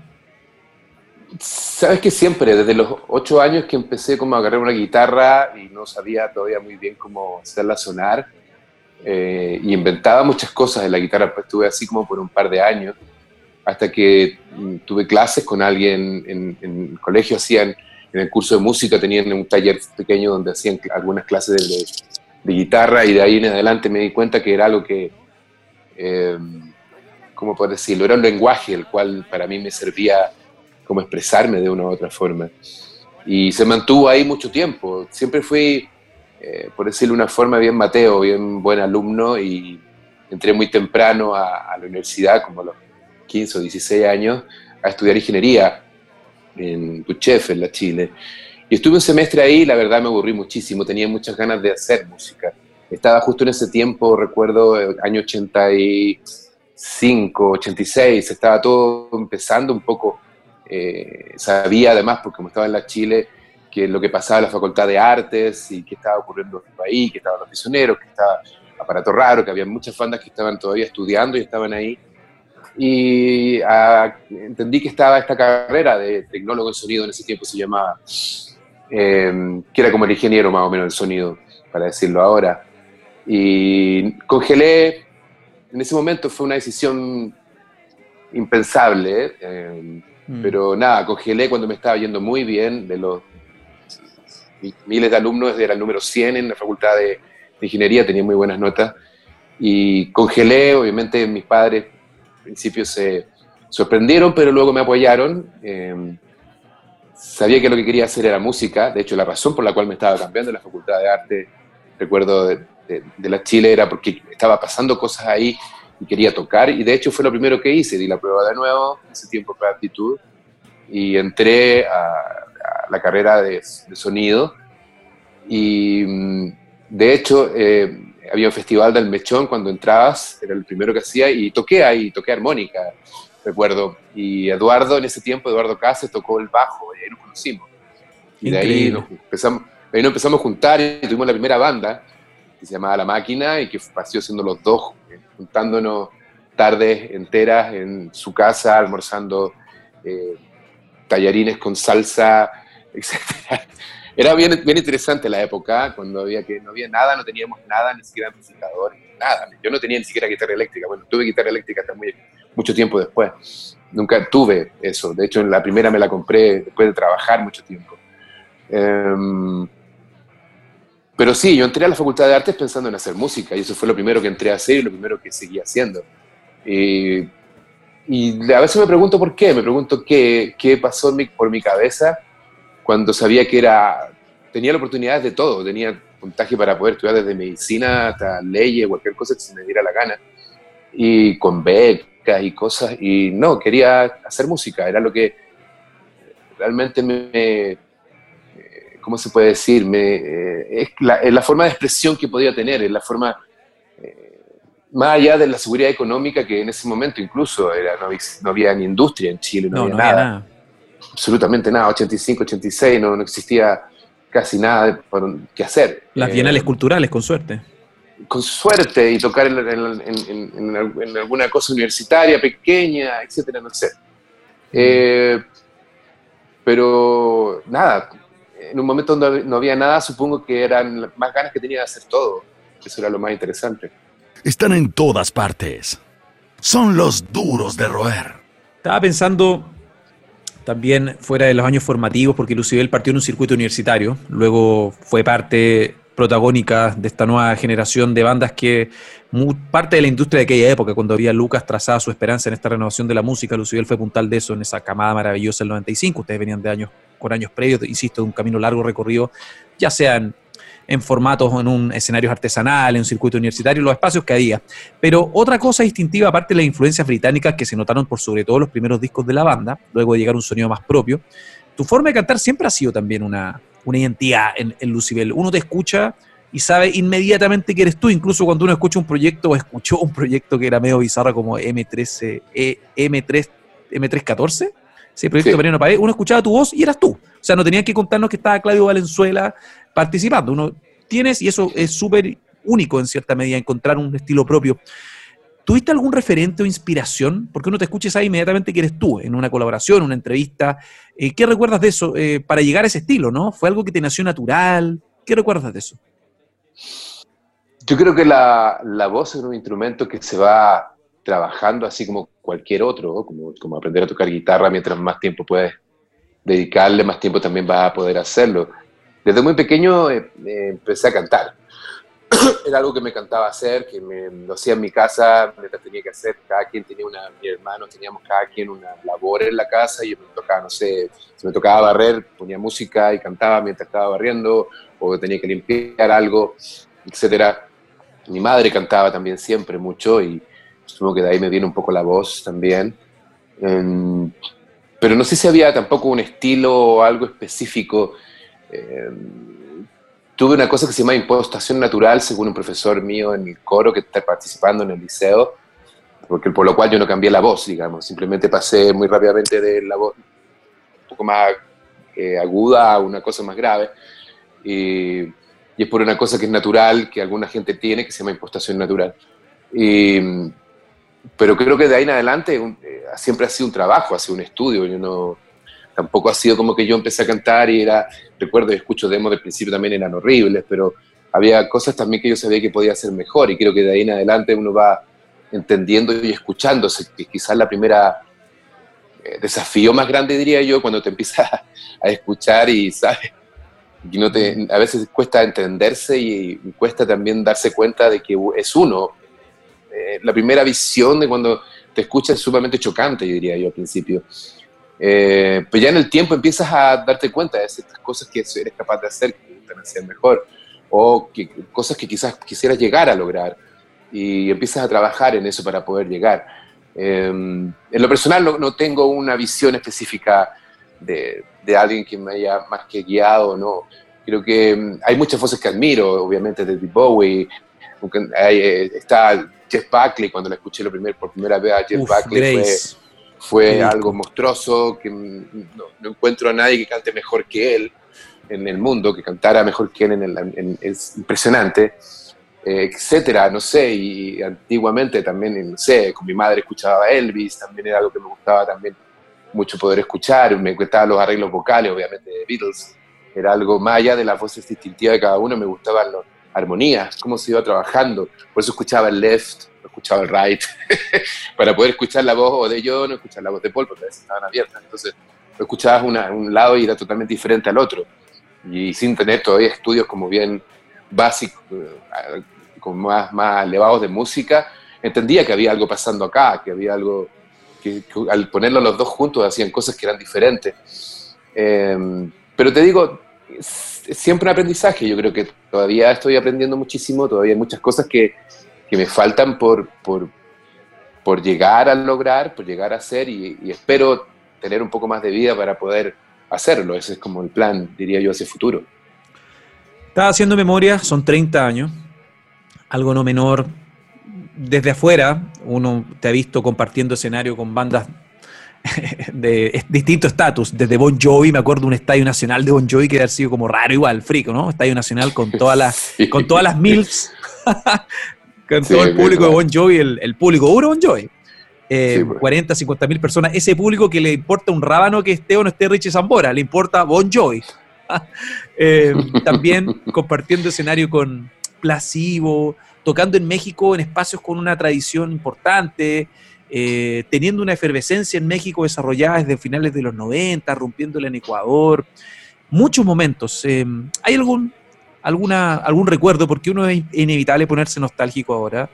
Sabes que siempre, desde los ocho años que empecé como a agarrar una guitarra y no sabía todavía muy bien cómo hacerla sonar, eh, y inventaba muchas cosas de la guitarra, pues estuve así como por un par de años, hasta que mm, tuve clases con alguien en, el colegio, hacían en el curso de música, tenían un taller pequeño donde hacían algunas clases de, guitarra y de ahí en adelante me di cuenta que era algo que, eh, ¿cómo puedo decirlo? Era un lenguaje el cual para mí me servía como expresarme de una u otra forma. Y se mantuvo ahí mucho tiempo. Siempre fui, eh, por decirlo de una forma, bien Mateo, bien buen alumno y entré muy temprano a, la universidad, como a los 15 o 16 años, a estudiar ingeniería en Puchef, en la Chile. Y estuve un semestre ahí, la verdad me aburrí muchísimo, tenía muchas ganas de hacer música. Estaba justo en ese tiempo, recuerdo, el año 85, 86, estaba todo empezando un poco eh, sabía además, porque como estaba en la Chile, que lo que pasaba en la Facultad de Artes y qué estaba ocurriendo ahí, que estaban los prisioneros, que estaba Aparato Raro, que había muchas bandas que estaban todavía estudiando y estaban ahí. Y ah, entendí que estaba esta carrera de tecnólogo en sonido, en ese tiempo se llamaba, em, que era como el ingeniero más o menos del sonido, para decirlo ahora. Y congelé, en ese momento fue una decisión impensable. Eh, Mm. Pero nada, congelé cuando me estaba yendo muy bien, de los miles de alumnos, era el número 100 en la facultad de, ingeniería, tenía muy buenas notas. Y congelé, obviamente mis padres al principio se sorprendieron, pero luego me apoyaron. Em, sabía que lo que quería hacer era música, de hecho la razón por la cual me estaba cambiando la facultad de arte, recuerdo de, de la Chile, era porque estaba pasando cosas ahí y quería tocar, y de hecho fue lo primero que hice, di la prueba de nuevo, ese tiempo fue aptitud, y entré a, la carrera de, sonido, y mm, de hecho, eh, había un festival del Mechón cuando entrabas, era el primero que hacía, y toqué ahí, toqué armónica, recuerdo. Y Eduardo, en ese tiempo, Eduardo Cáceres tocó el bajo, y ahí nos conocimos. Y de ahí nos, empezamos, ahí nos empezamos a juntar y tuvimos la primera banda, que se llamaba La Máquina, y que pasó siendo los dos, juntándonos tardes enteras en su casa, almorzando eh, tallarines con salsa, <laughs> etc. Era bien, bien interesante la época, cuando había que no había nada, no teníamos nada, ni siquiera amplificador, nada. Yo no tenía ni siquiera guitarra eléctrica. Bueno, tuve guitarra eléctrica hasta muy, mucho tiempo después. Nunca tuve eso. De hecho, la primera me la compré después de trabajar mucho tiempo. Em, pero sí, yo entré a la Facultad de Artes pensando en hacer música y eso fue lo primero que entré a hacer y lo primero que seguí haciendo. Y, y a veces me pregunto por qué, me pregunto qué, qué pasó por mi cabeza cuando sabía que era, tenía la oportunidad de todo, tenía puntaje para poder estudiar desde medicina hasta leyes, cualquier cosa que se me diera la gana, y con becas y cosas, y no, quería hacer música, era lo que realmente me, ¿cómo se puede decir? Me, eh, es, la, forma de expresión que podía tener, es la forma, eh, más allá de la seguridad económica que en ese momento incluso era, no, había, ni industria en Chile, no, había, nada absolutamente nada, 85, 86, no, no existía casi nada que hacer. Las eh, bienales culturales, con suerte. Con suerte, y tocar en, alguna cosa universitaria pequeña, etcétera, no sé. Eh, pero nada, en un momento donde no había nada, supongo que eran más ganas que tenía de hacer todo. Eso era lo más interesante. Están en todas partes. Son los duros de roer. Estaba pensando también fuera de los años formativos, porque Lucibel partió en un circuito universitario, luego fue parte protagónica de esta nueva generación de bandas que parte de la industria de aquella época, cuando había Lucas trazaba su esperanza en esta renovación de la música, Lucibel fue puntal de eso en esa camada maravillosa del 95, ustedes venían de años con años previos, insisto, de un camino largo recorrido, ya sean en formatos, en un escenario artesanal, en un circuito universitario, los espacios que había. Pero otra cosa distintiva, aparte de las influencias británicas que se notaron por sobre todo los primeros discos de la banda, luego de llegar a un sonido más propio, tu forma de cantar siempre ha sido también una, una identidad en, en Lucibel. Uno te escucha y sabe inmediatamente que eres tú, incluso cuando uno escucha un proyecto o escuchó un proyecto que era medio bizarro como M3, e, M3, M314, ese proyecto de Mariano uno escuchaba tu voz y eras tú. O sea, no tenías que contarnos que estaba Claudio Valenzuela participando. Uno tienes, y eso es súper único en cierta medida, encontrar un estilo propio. ¿Tuviste algún referente o inspiración? Porque uno te escucha y sabe inmediatamente que eres tú, en una colaboración, una entrevista. Eh, ¿Qué recuerdas de eso eh, para llegar a ese estilo, no? ¿Fue algo que te nació natural? ¿Qué recuerdas de eso? Yo creo que la, la voz es un instrumento que se va trabajando así como cualquier otro, como, como aprender a tocar guitarra mientras más tiempo puedes dedicarle, más tiempo también vas a poder hacerlo. Desde muy pequeño eh, eh, empecé a cantar. <coughs> Era algo que me encantaba hacer, que me, lo hacía en mi casa, mientras tenía que hacer. Cada quien tenía una, mi hermano teníamos cada quien una labor en la casa y me tocaba, no sé, si me tocaba barrer, ponía música y cantaba mientras estaba barriendo, o tenía que limpiar algo, etcétera. Mi madre cantaba también siempre mucho y supongo que de ahí me viene un poco la voz también. Em, pero no sé si había tampoco un estilo o algo específico Em, tuve una cosa que se llama impostación natural, según un profesor mío en el coro que está participando en el liceo, porque por lo cual yo no cambié la voz, digamos, simplemente pasé muy rápidamente de la voz un poco más eh, aguda a una cosa más grave. Y, y, es por una cosa que es natural, que alguna gente tiene, que se llama impostación natural. Y, pero creo que de ahí en adelante eh, siempre ha sido un trabajo, ha sido un estudio. Yo no, tampoco ha sido como que yo empecé a cantar y era, recuerdo y escucho demos del principio también eran horribles, pero había cosas también que yo sabía que podía hacer mejor y creo que de ahí en adelante uno va entendiendo y escuchándose, que quizás la primera eh, desafío más grande diría yo cuando te empiezas <laughs> a, escuchar y sabes y no te, a veces cuesta entenderse y, cuesta también darse cuenta de que es uno. Eh, la primera visión de cuando te escuchas es sumamente chocante, yo diría yo al principio. Eh, pues ya en el tiempo empiezas a darte cuenta de ciertas cosas que eres capaz de hacer, que te gustan hacer mejor, o que, cosas que quizás quisieras llegar a lograr, y empiezas a trabajar en eso para poder llegar. Em, en lo personal no, tengo una visión específica de, de, alguien que me haya más que guiado, no. Creo que em, hay muchas voces que admiro, obviamente, de Bowie, Eh, está Jeff Buckley, cuando la escuché lo primer, por primera vez a Jeff Buckley, fue, fue algo monstruoso, que no, encuentro a nadie que cante mejor que él en el mundo, que cantara mejor que él en el, es impresionante, eh, etcétera, no sé, y antiguamente también, no sé, con mi madre escuchaba Elvis, también era algo que me gustaba también mucho poder escuchar, me gustaban los arreglos vocales, obviamente, de Beatles, era algo más allá de las voces distintivas de cada uno, me gustaban las armonías, cómo se iba trabajando, por eso escuchaba el left, escuchaba el right, <laughs> para poder escuchar la voz o de yo, no escuchar la voz de Paul, porque a veces estaban abiertas, entonces lo escuchabas un lado y era totalmente diferente al otro, y sin tener todavía estudios como bien básicos, eh, como más, más elevados de música, entendía que había algo pasando acá, que había algo que, al ponerlo los dos juntos hacían cosas que eran diferentes. Em, pero te digo, es, siempre un aprendizaje. Yo creo que todavía estoy aprendiendo muchísimo, todavía hay muchas cosas que, que me faltan por, por, por, llegar a lograr, por llegar a hacer y, espero tener un poco más de vida para poder hacerlo. Ese es como el plan, diría yo, hacia el futuro. Estaba haciendo memoria, son 30 años, algo no menor desde afuera, uno te ha visto compartiendo escenario con bandas <laughs> de distinto estatus. Desde Bon Jovi, me acuerdo un estadio nacional de Bon Jovi que ha sido como raro igual, frico, ¿no? Estadio nacional con todas las, <laughs> con todas las MILFs, <laughs> todo el público de Bon Jovi, el, público duro Bon Jovi. 40, 50 mil personas. Ese público que le importa un rábano que esté o no esté Richie Zambora, le importa Bon Jovi. <laughs> Eh, también compartiendo escenario con Plasivo, tocando en México en espacios con una tradición importante, eh, teniendo una efervescencia en México desarrollada desde finales de los 90, rompiéndola en Ecuador. Muchos momentos. Eh, ¿Hay algún, alguna, algún recuerdo? Porque uno es inevitable ponerse nostálgico ahora,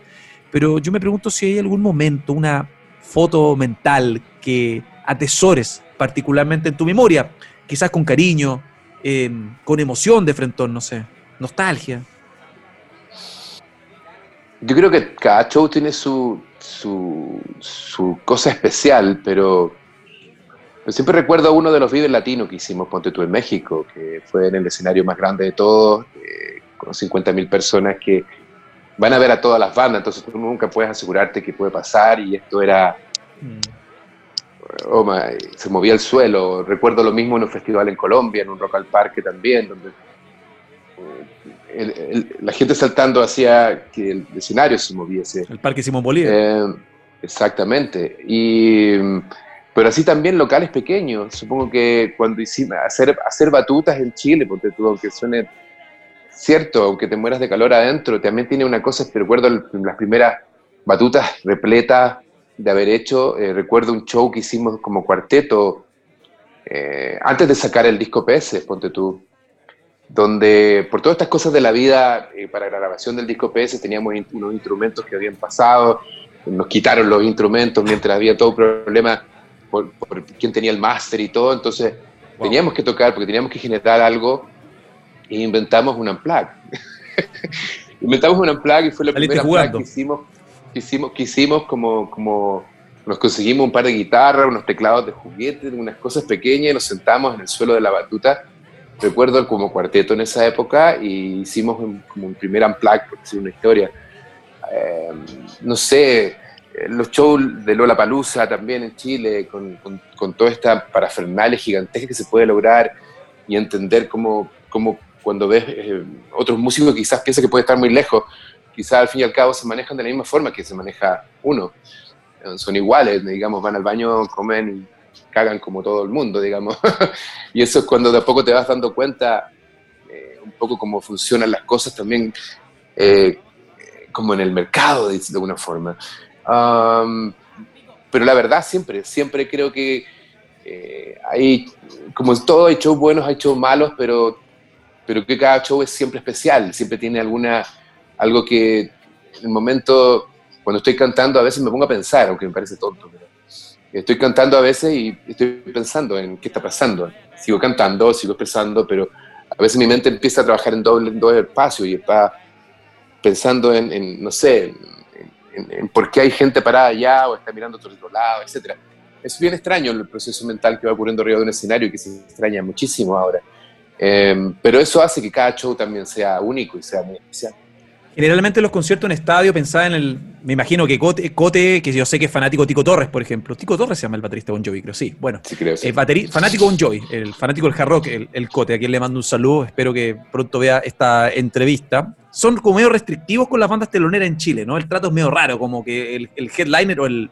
pero yo me pregunto si hay algún momento, una foto mental que atesores particularmente en tu memoria, quizás con cariño, eh, con emoción de frente, no sé, nostalgia. Yo creo que cada show tiene su, su, cosa especial, pero siempre recuerdo uno de los videos latinos que hicimos, Ponte tú en México, que fue en el escenario más grande de todos, eh, con 50.000 personas que van a ver a todas las bandas, entonces tú nunca puedes asegurarte que puede pasar y esto era... Mm. Oh se movía el suelo. Recuerdo lo mismo en un festival en Colombia, en un Rock al Parque también, donde la gente saltando hacia que el escenario se moviese. El Parque Simón Bolívar. Eh, exactamente. Y, pero así también locales pequeños. Supongo que cuando hicimos hacer, hacer batutas en Chile, porque tú, aunque suene cierto, aunque te mueras de calor adentro, también tiene una cosa, recuerdo las primeras batutas repletas de haber hecho, eh, recuerdo un show que hicimos como cuarteto eh, antes de sacar el disco PS, ponte tú, donde por todas estas cosas de la vida, eh, para la grabación del disco PS teníamos unos instrumentos que habían pasado, nos quitaron los instrumentos mientras había todo problema por, quién tenía el máster y todo, entonces teníamos que tocar porque teníamos que generar algo e inventamos un unplug. <laughs> inventamos un unplug y fue la primera unplug que hicimos, que hicimos, que hicimos como, como nos conseguimos un par de guitarras, unos teclados de juguete, unas cosas pequeñas y nos sentamos en el suelo de la batuta recuerdo como cuarteto en esa época y hicimos como un primer unplug, porque es una historia. Eh, no sé, los shows de Lola Palusa también en Chile, con, con, toda esta parafernalia gigantesca que se puede lograr y entender cómo, cómo cuando ves eh, otros músicos quizás piensa que puede estar muy lejos, quizás al fin y al cabo se manejan de la misma forma que se maneja uno. Son iguales, digamos, van al baño, comen cagan como todo el mundo, digamos. <laughs> y eso es cuando poco te vas dando cuenta eh, un poco cómo funcionan las cosas también, eh, como en el mercado, de, alguna forma. Pero la verdad, siempre, siempre creo que eh, hay, como en todo, hay shows buenos, hay shows malos, pero, pero que cada show es siempre especial, siempre tiene alguna, algo que en el momento, cuando estoy cantando, a veces me pongo a pensar, aunque me parece tonto, pero Estoy cantando a veces y estoy pensando en qué está pasando. Sigo cantando, sigo expresando, pero a veces mi mente empieza a trabajar en doble, en doble espacio y está pensando en, no sé, en, por qué hay gente parada allá o está mirando a otro lado, etc. Es bien extraño el proceso mental que va ocurriendo arriba de un escenario que se extraña muchísimo ahora. Em, pero eso hace que cada show también sea único y sea muy especial. Generalmente los conciertos en estadio pensaba en el. Me imagino que Cote, que yo sé que es fanático Tico Torres, por ejemplo. Tico Torres se llama el baterista Bon Jovi, creo. Sí, bueno. Sí, creo, sí. fanático Bon Jovi, el fanático del hard rock, el, Cote, a quien le mando un saludo. Espero que pronto vea esta entrevista. Son como medio restrictivos con las bandas teloneras en Chile, ¿no? El trato es medio raro, como que el, headliner o el,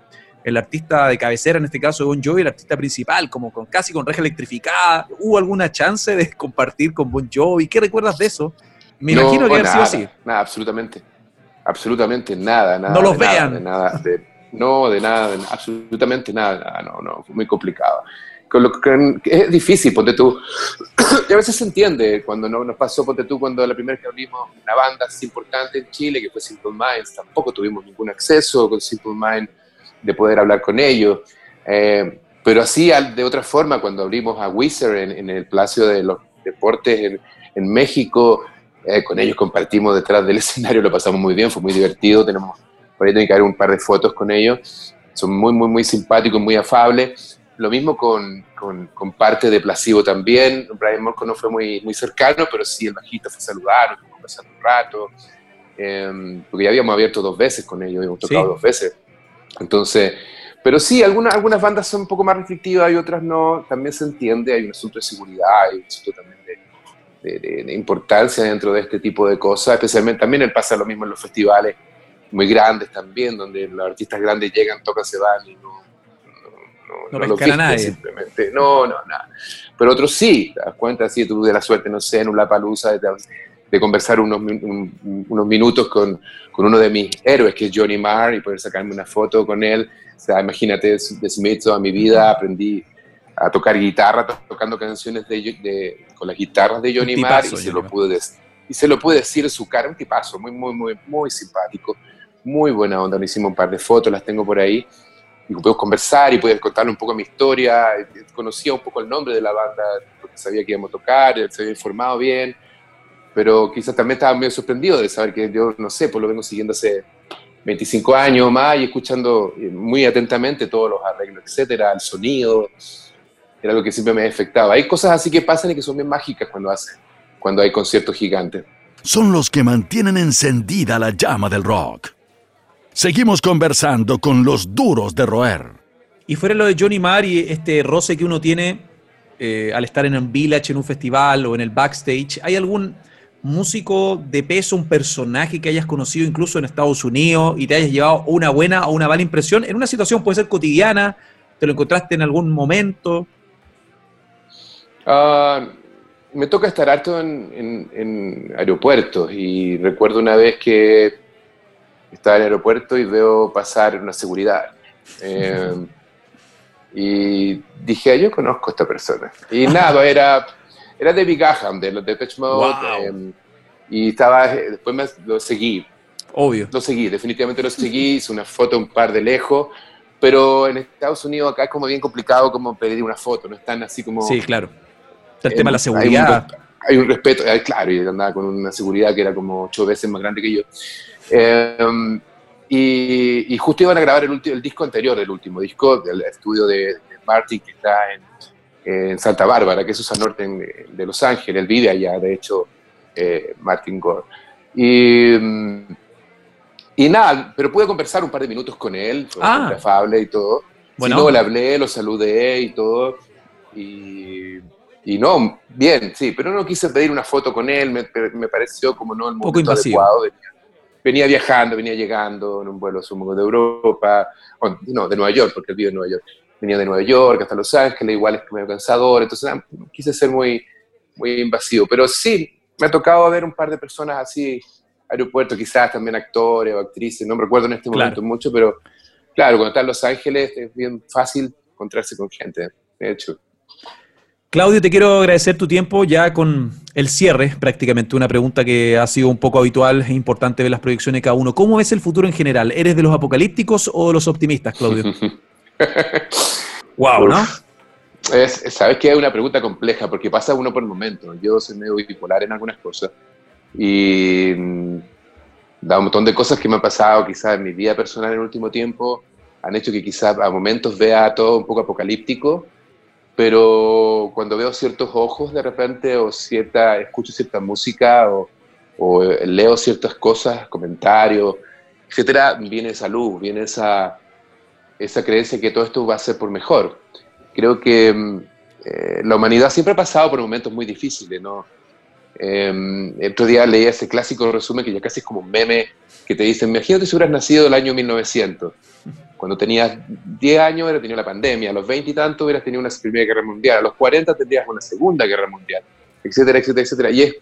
artista de cabecera, en este caso Bon Jovi, el artista principal, como con casi con reja electrificada. ¿Hubo alguna chance de compartir con Bon Jovi? ¿Qué recuerdas de eso? Me imagino que haber sido así. Nada, absolutamente. Absolutamente nada, nada. No los vean. Nada, de no, de nada, absolutamente nada, no, no, muy complicado. Con lo que, es difícil, ponte tú, <clears throat> y a veces se entiende cuando no, nos pasó, ponte tú, cuando la primera que abrimos una banda así importante en Chile, que fue Simple Minds, tampoco tuvimos ningún acceso con Simple Minds de poder hablar con ellos. Eh, pero así, de otra forma, cuando abrimos a Wizard en, el Palacio de los Deportes en, en México, eh, con ellos compartimos detrás del <laughs> escenario, lo pasamos muy bien, fue muy divertido, tenemos, por ahí tengo que haber un par de fotos con ellos, son muy, muy, muy simpáticos, muy afables. Lo mismo con, con, con parte de Placebo también, Brian Morco no fue muy, muy cercano, pero sí el bajista fue a saludar, conversando un rato, em, porque ya habíamos abierto dos veces con ellos, habíamos tocado dos veces. Entonces, pero sí, algunas, algunas bandas son un poco más restrictivas y otras no, también se entiende, hay un asunto de seguridad, hay un asunto también de, importancia dentro de este tipo de cosas, especialmente también pasa lo mismo en los festivales muy grandes también, donde los artistas grandes llegan, tocan, se van y no, no, no, no nadie. simplemente. No, no, nada. Pero otros sí, te das cuenta, sí, tú de la suerte, no sé, en un Palusa de, de, conversar unos, unos minutos con, con, uno de mis héroes, que es Johnny Marr, y poder sacarme una foto con él. O sea, imagínate, de Smith toda mi vida aprendí a tocar guitarra, tocando canciones de, con las guitarras de Johnny Marr y se, lo pude, y se lo pude decir en su cara, un tipazo, muy, muy, muy, muy simpático, muy buena onda, nos hicimos un par de fotos, las tengo por ahí, y pudimos conversar y pude contarle un poco mi historia, conocía un poco el nombre de la banda, porque sabía que íbamos a tocar, se había informado bien, pero quizás también estaba medio sorprendido de saber que yo, no sé, pues lo vengo siguiendo hace 25 años más y escuchando muy atentamente todos los arreglos, etcétera, el sonido, era lo que siempre me afectaba. Hay cosas así que pasan y que son bien mágicas cuando hacen, cuando hay conciertos gigantes. Son los que mantienen encendida la llama del rock. Seguimos conversando con los duros de roer. Y fuera lo de Johnny Marr y este roce que uno tiene eh, al estar en un village, en un festival o en el backstage, ¿hay algún músico de peso, un personaje que hayas conocido incluso en Estados Unidos y te hayas llevado una buena o una mala impresión en una situación puede ser cotidiana, te lo encontraste en algún momento? Ah, me toca estar harto en, aeropuertos y recuerdo una vez que estaba en el aeropuerto y veo pasar una seguridad. Eh, y dije, yo conozco a esta persona. Y <laughs> nada, era, era David Gaham de los Depeche Mode. Eh, y estaba, después lo seguí. Obvio. Lo seguí, definitivamente lo seguí. <laughs> Hice una foto un par de lejos. Pero en Estados Unidos acá es como bien complicado como pedir una foto, no están así como... Sí, claro el tema de la seguridad. Hay un, respeto, claro, y andaba con una seguridad que era como ocho veces más grande que yo. Em, y, justo iban a grabar el, el, disco anterior, el último disco, del estudio de, Martin, que está en, Santa Bárbara, que es al norte de Los Ángeles. Él vive allá, de hecho, eh, Martin Gore. Y, y nada, pero pude conversar un par de minutos con él, fue ah. afable y todo. Bueno. luego le hablé, lo saludé y todo. Y y no, bien, sí, pero no quise pedir una foto con él, me, me pareció como no el momento adecuado. Venía, viajando, venía llegando en un vuelo sumo de Europa, no, de Nueva York, porque él vive en Nueva York. Venía de Nueva York hasta Los Ángeles, igual es que medio cansador, entonces ah, quise ser muy, muy invasivo. Pero sí, me ha tocado ver un par de personas así, aeropuerto, quizás también actores o actrices, no me recuerdo en este momento mucho, pero claro, cuando está en Los Ángeles es bien fácil encontrarse con gente, de hecho. Claudio, te quiero agradecer tu tiempo ya con el cierre, prácticamente una pregunta que ha sido un poco habitual, es importante ver las proyecciones de cada uno. ¿Cómo ves el futuro en general? ¿Eres de los apocalípticos o de los optimistas, Claudio? <laughs> wow, ¿no? sabes que es una pregunta compleja porque pasa uno por momento. Yo soy medio bipolar en algunas cosas y mm, da un montón de cosas que me han pasado quizás en mi vida personal en el último tiempo han hecho que quizás a momentos vea todo un poco apocalíptico pero cuando veo ciertos ojos de repente o cierta, escucho cierta música o, o leo ciertas cosas, comentarios, etcétera, viene esa luz, viene esa, esa creencia que todo esto va a ser por mejor. Creo que mm, eh, la humanidad siempre ha pasado por momentos muy difíciles, ¿no? Eh, el otro día leí ese clásico resumen que ya casi es como un meme que te dice, imagínate si hubieras nacido el año 1900. Cuando tenías 10 años hubieras tenido la pandemia, a los 20 y tanto hubieras tenido una Primera Guerra Mundial, a los 40 tendrías una Segunda Guerra Mundial, etcétera, etcétera, etcétera. Y es,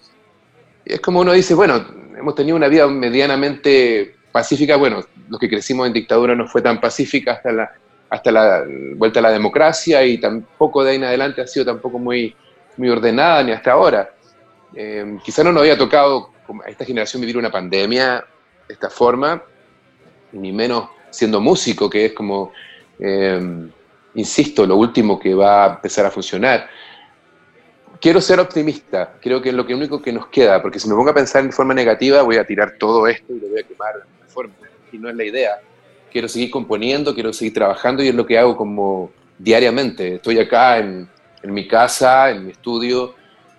es como uno dice, bueno, hemos tenido una vida medianamente pacífica, bueno, los que crecimos en dictadura no fue tan pacífica hasta la, hasta la vuelta a la democracia y tampoco de ahí en adelante ha sido tampoco muy, muy ordenada ni hasta ahora. Eh, quizá no nos había tocado a esta generación vivir una pandemia de esta forma, ni menos siendo músico, que es como, eh, insisto, lo último que va a empezar a funcionar. Quiero ser optimista, creo que es lo único que nos queda, porque si me pongo a pensar en forma negativa voy a tirar todo esto y lo voy a quemar de forma, y no es la idea. Quiero seguir componiendo, quiero seguir trabajando y es lo que hago como diariamente. Estoy acá en, en mi casa, en mi estudio,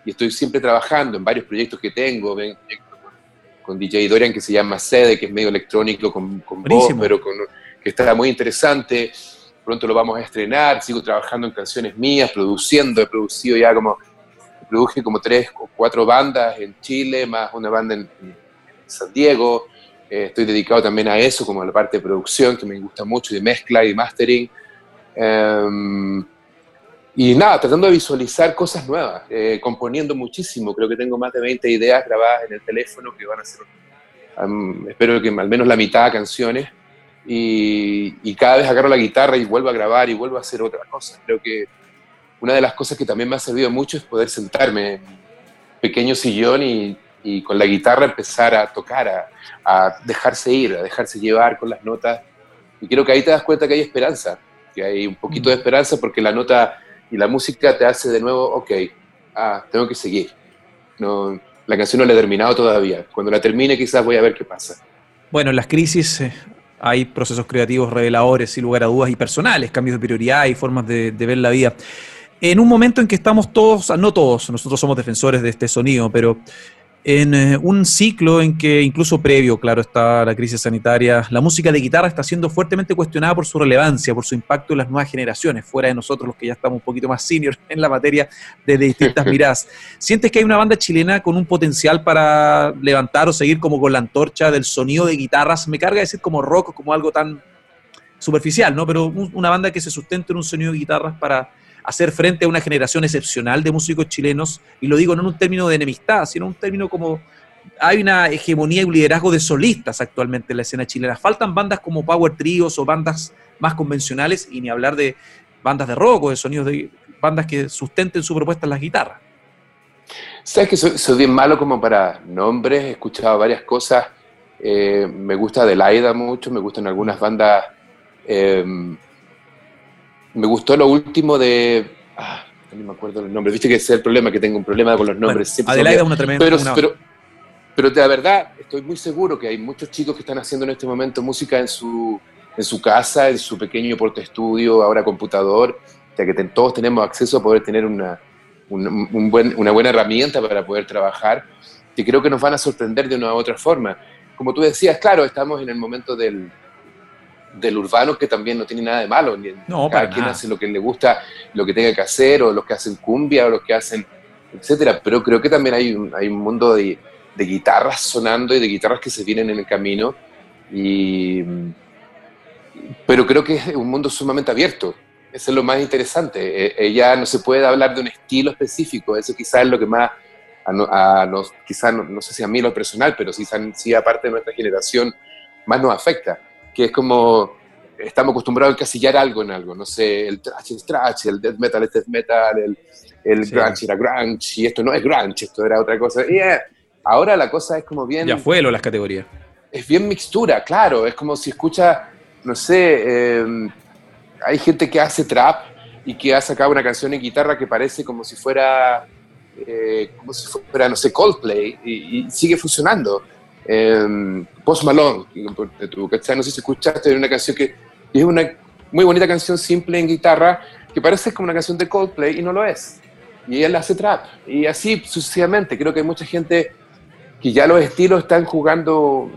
y estoy siempre trabajando en varios proyectos que tengo, ven, con, DJ Dorian que se llama Sede, que es medio electrónico con, con voz, pero con, que está muy interesante. Pronto lo vamos a estrenar, sigo trabajando en canciones mías, produciendo, he producido ya como, produje como tres o cuatro bandas en Chile, más una banda en, San Diego. Eh, estoy dedicado también a eso, como a la parte de producción, que me gusta mucho, de mezcla y mastering. Um, y nada, tratando de visualizar cosas nuevas, eh, componiendo muchísimo. Creo que tengo más de 20 ideas grabadas en el teléfono que van a ser, espero que al menos la mitad canciones. Y, y, cada vez agarro la guitarra y vuelvo a grabar y vuelvo a hacer otra cosa. Creo que una de las cosas que también me ha servido mucho es poder sentarme en un pequeño sillón y, y con la guitarra empezar a tocar, a, a dejarse ir, a dejarse llevar con las notas. Y creo que ahí te das cuenta que hay esperanza, que hay un poquito de esperanza porque la nota y la música te hace de nuevo, ok, ah, tengo que seguir. No, la canción no la he terminado todavía. Cuando la termine quizás voy a ver qué pasa. Bueno, en las crisis eh, hay procesos creativos reveladores, sin lugar a dudas, y personales, cambios de prioridad y formas de, de ver la vida. En un momento en que estamos todos, no todos, nosotros somos defensores de este sonido, pero en eh, un ciclo en que incluso previo, claro, está la crisis sanitaria, la música de guitarra está siendo fuertemente cuestionada por su relevancia, por su impacto en las nuevas generaciones, fuera de nosotros los que ya estamos un poquito más senior en la materia desde distintas <laughs> miradas. ¿Sientes que hay una banda chilena con un potencial para levantar o seguir como con la antorcha del sonido de guitarras? Me carga decir como rock, como algo tan superficial, ¿no? Pero una banda que se sustente en un sonido de guitarras para hacer frente a una generación excepcional de músicos chilenos, y lo digo no en un término de enemistad, sino en un término como hay una hegemonía y un liderazgo de solistas actualmente en la escena chilena. Faltan bandas como Power Trios o bandas más convencionales, y ni hablar de bandas de rock o de sonidos de bandas que sustenten su propuesta en las guitarras. Sabes que soy, bien malo como para nombres, he escuchado varias cosas. Eh, me gusta Adelaida mucho, me gustan algunas bandas eh, me gustó lo último de. Ah, no me acuerdo el nombre. Viste que ese es el problema, que tengo un problema con los nombres. Adelaida es una tremenda. Pero, pero, pero, de la verdad, estoy muy seguro que hay muchos chicos que están haciendo en este momento música en su, en su casa, en su pequeño porte estudio, ahora computador, ya que todos tenemos acceso a poder tener una, un buen, una buena herramienta para poder trabajar, que creo que nos van a sorprender de una u otra forma. Como tú decías, claro, estamos en el momento del, del urbano que también no tiene nada de malo. No, Cada quien hace lo que le gusta, lo que tenga que hacer, o los que hacen cumbia, o los que hacen, etcétera. Pero creo que también hay un, hay un mundo de, de guitarras sonando y de guitarras que se vienen en el camino. Y, pero creo que es un mundo sumamente abierto. Eso es lo más interesante. Ella e, no se puede hablar de un estilo específico. Eso quizás es lo que más, a, a nos, quizás no, sé si a mí lo personal, pero sí, sí aparte de nuestra generación, más nos afecta que es como estamos acostumbrados a encasillar algo en algo, no sé, el trash es trash, el death metal es death metal, el, el grunge era grunge, y esto no es grunge, esto era otra cosa. Y eh, ahora la cosa es como bien... Ya fue lo las categorías. Es bien mixtura, claro, es como si escucha, no sé, em, hay gente que hace trap y que ha sacado una canción en guitarra que parece como si fuera, eh, como si fuera, no sé, Coldplay, y sigue funcionando. Eh, Post Malone, No sé si escuchaste, una canción que es una muy bonita canción simple en guitarra que parece como una canción de Coldplay y no lo es. Y él hace trap. Y así sucesivamente. Creo que hay mucha gente que ya los estilos están jugando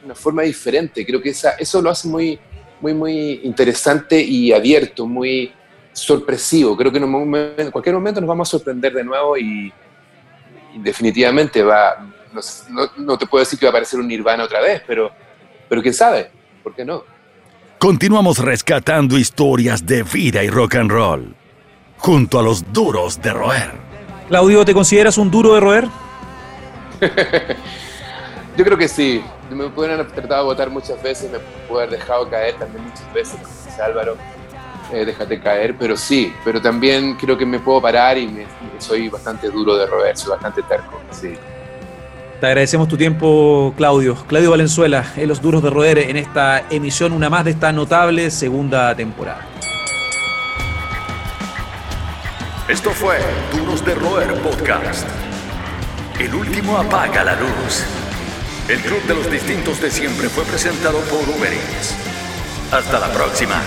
de una forma diferente. Creo que esa, eso lo hace muy, muy, muy interesante y abierto, muy sorpresivo. Creo que en, cualquier momento nos vamos a sorprender de nuevo y, definitivamente va, no, no, te puedo decir que va a aparecer un Nirvana otra vez, pero, pero quién sabe, ¿por qué no? Continuamos rescatando historias de vida y rock and roll, junto a los duros de roer. Claudio, ¿te consideras un duro de roer? <laughs> Yo creo que sí. Me pueden haber tratado de votar muchas veces, me pueden haber dejado caer también muchas veces, como dice Álvaro, eh, déjate caer, pero sí, pero también creo que me puedo parar y soy bastante duro de roer, soy bastante terco, sí. Te agradecemos tu tiempo, Claudio. Claudio Valenzuela, en Los Duros de Roer, en esta emisión, una más de esta notable segunda temporada. Esto fue Duros de Roer Podcast. El último apaga la luz. El club de los distintos de siempre fue presentado por Uber Hasta la próxima.